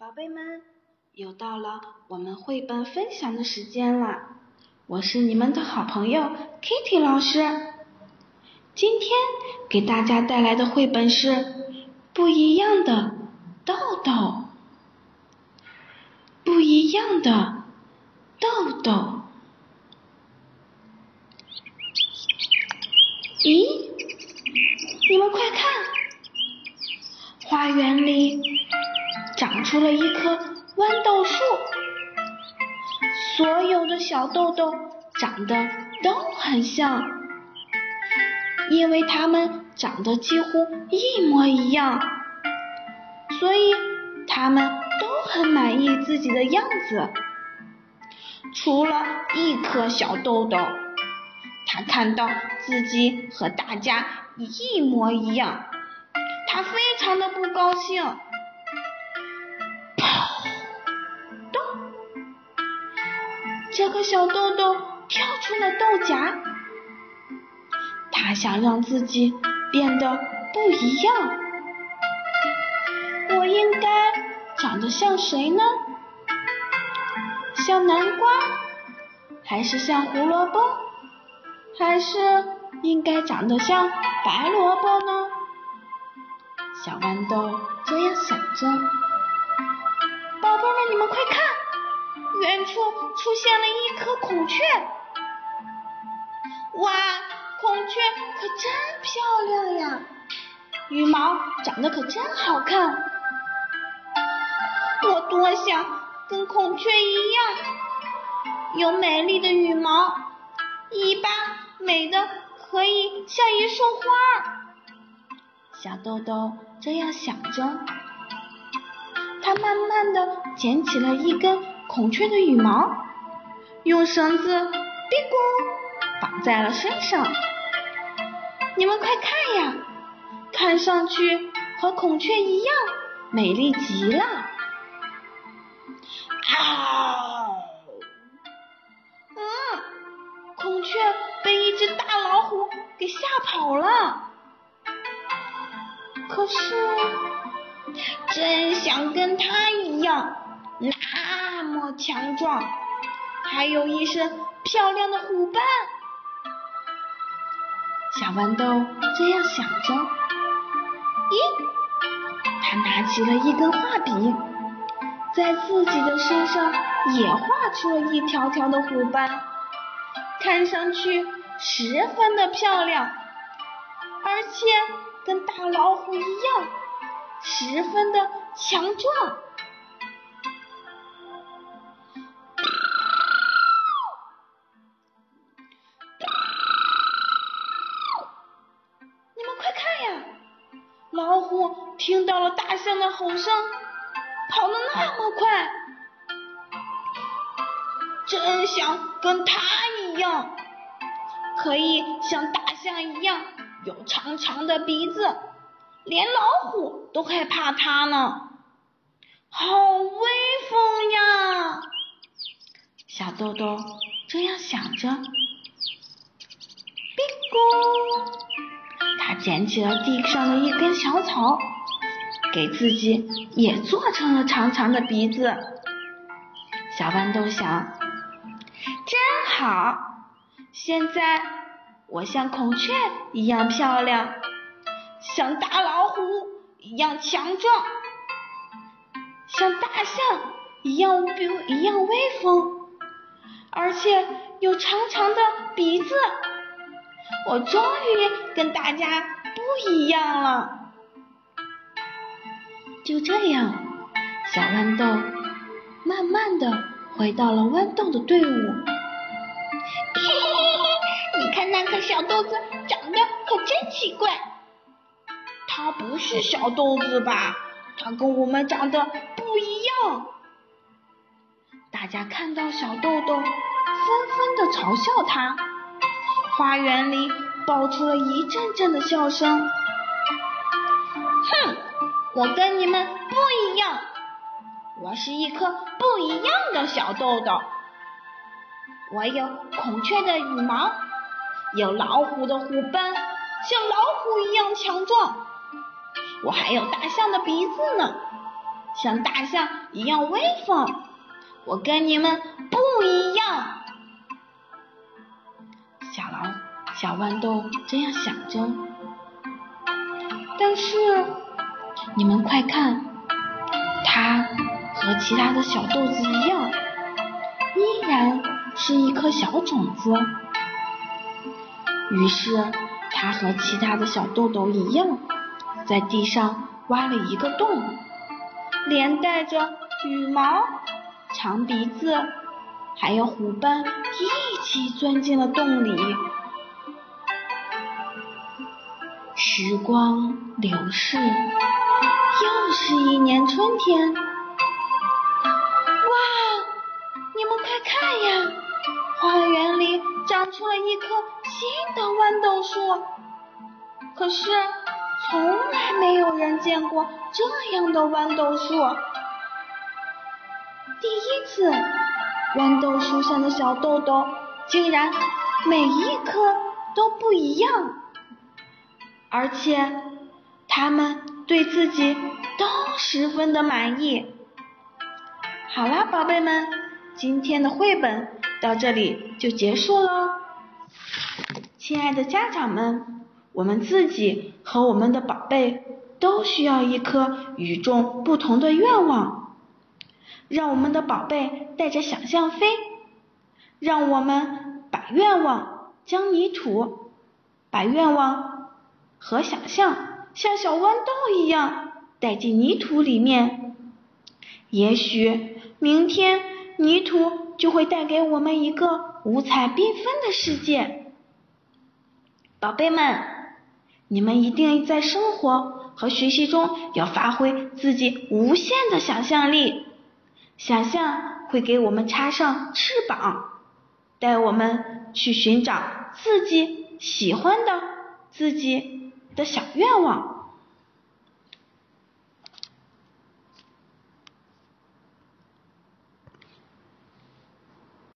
宝贝们，又到了我们绘本分享的时间了。我是你们的好朋友 Kitty 老师。今天给大家带来的绘本是《不一样的豆豆》。不一样的豆豆。咦，你们快看，花园里。长出了一棵豌豆树，所有的小豆豆长得都很像，因为它们长得几乎一模一样，所以它们都很满意自己的样子。除了一颗小豆豆，他看到自己和大家一模一样，他非常的不高兴。这个小豆豆跳出了豆荚，他想让自己变得不一样。我应该长得像谁呢？像南瓜，还是像胡萝卜，还是应该长得像白萝卜呢？小豌豆这样想着。你们快看！远处出现了一颗孔雀，哇，孔雀可真漂亮呀，羽毛长得可真好看，我多想跟孔雀一样，有美丽的羽毛，尾巴美的可以像一束花。小豆豆这样想着，它慢慢的捡起了一根。孔雀的羽毛用绳子“哔咕”绑在了身上，你们快看呀，看上去和孔雀一样美丽极了。啊！嗯，孔雀被一只大老虎给吓跑了，可是真想跟他一样。那么强壮，还有一身漂亮的虎斑。小豌豆这样想着，咦，他拿起了一根画笔，在自己的身上也画出了一条条的虎斑，看上去十分的漂亮，而且跟大老虎一样，十分的强壮。你们快看呀老虎听到了大象的吼声，跑得那么快，真想跟它一样，可以像大象一样有长长的鼻子，连老虎都害怕它呢，好威风呀！小豆豆这样想着，哔咕。他捡起了地上的一根小草，给自己也做成了长长的鼻子。小豌豆想，真好，现在我像孔雀一样漂亮，像大老虎一样强壮，像大象一样一样威风，而且有长长的鼻子。我终于跟大家不一样了。就这样，小豌豆慢慢的回到了豌豆的队伍。嘿嘿嘿嘿，你看那颗小豆子长得可真奇怪。它不是小豆子吧？它跟我们长得不一样。大家看到小豆豆，纷纷的嘲笑它。花园里爆出了一阵阵的笑声。哼，我跟你们不一样，我是一颗不一样的小豆豆。我有孔雀的羽毛，有老虎的虎斑，像老虎一样强壮。我还有大象的鼻子呢，像大象一样威风。我跟你们不一样。小狼、小豌豆这样想着。但是，你们快看，它和其他的小豆子一样，依然是一颗小种子。于是，它和其他的小豆豆一样，在地上挖了一个洞，连带着羽毛、长鼻子还有虎斑一起钻进了洞里。时光流逝，又是一年春天。哇，你们快看呀，花园里长出了一棵新的豌豆树。可是，从来没有人见过这样的豌豆树。第一次，豌豆树上的小豆豆竟然每一颗都不一样。而且，他们对自己都十分的满意。好啦，宝贝们，今天的绘本到这里就结束喽。亲爱的家长们，我们自己和我们的宝贝都需要一颗与众不同的愿望。让我们的宝贝带着想象飞，让我们把愿望将泥土，把愿望。和想象像小豌豆一样带进泥土里面，也许明天泥土就会带给我们一个五彩缤纷的世界。宝贝们，你们一定在生活和学习中要发挥自己无限的想象力，想象会给我们插上翅膀，带我们去寻找自己喜欢的自己。的小愿望。